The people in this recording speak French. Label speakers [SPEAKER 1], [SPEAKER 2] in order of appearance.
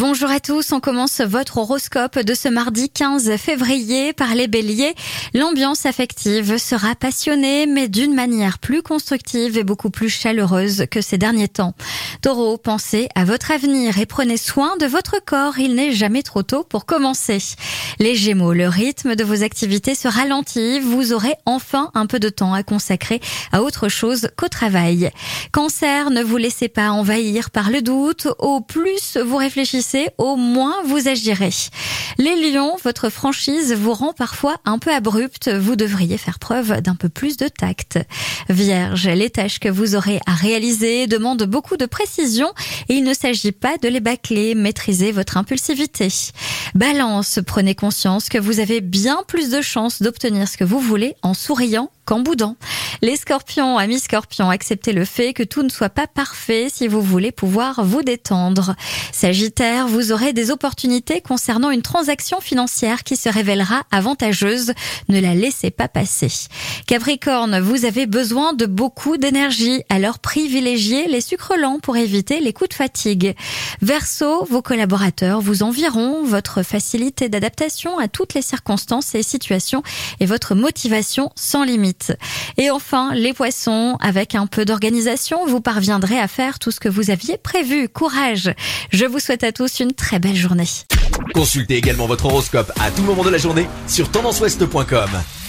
[SPEAKER 1] Bonjour à tous, on commence votre horoscope de ce mardi 15 février par les béliers. L'ambiance affective sera passionnée mais d'une manière plus constructive et beaucoup plus chaleureuse que ces derniers temps. Taureau, pensez à votre avenir et prenez soin de votre corps, il n'est jamais trop tôt pour commencer. Les gémeaux, le rythme de vos activités se ralentit, vous aurez enfin un peu de temps à consacrer à autre chose qu'au travail. Cancer, ne vous laissez pas envahir par le doute, au plus vous réfléchissez au moins vous agirez. Les lions, votre franchise vous rend parfois un peu abrupte. Vous devriez faire preuve d'un peu plus de tact. Vierge, les tâches que vous aurez à réaliser demandent beaucoup de précision et il ne s'agit pas de les bâcler. Maîtrisez votre impulsivité. Balance, prenez conscience que vous avez bien plus de chances d'obtenir ce que vous voulez en souriant qu'en boudant. Les scorpions, amis scorpions, acceptez le fait que tout ne soit pas parfait si vous voulez pouvoir vous détendre. Sagittaire, vous aurez des opportunités concernant une transaction financière qui se révélera avantageuse. Ne la laissez pas passer. Capricorne, vous avez besoin de beaucoup d'énergie, alors privilégiez les sucres lents pour éviter les coups de fatigue. Verseau, vos collaborateurs vous envieront, votre facilité d'adaptation à toutes les circonstances et situations et votre motivation sans limite. Et enfin, les poissons, avec un peu d'organisation, vous parviendrez à faire tout ce que vous aviez prévu. Courage Je vous souhaite à tous une très belle journée.
[SPEAKER 2] Consultez également votre horoscope à tout moment de la journée sur tendanceouest.com.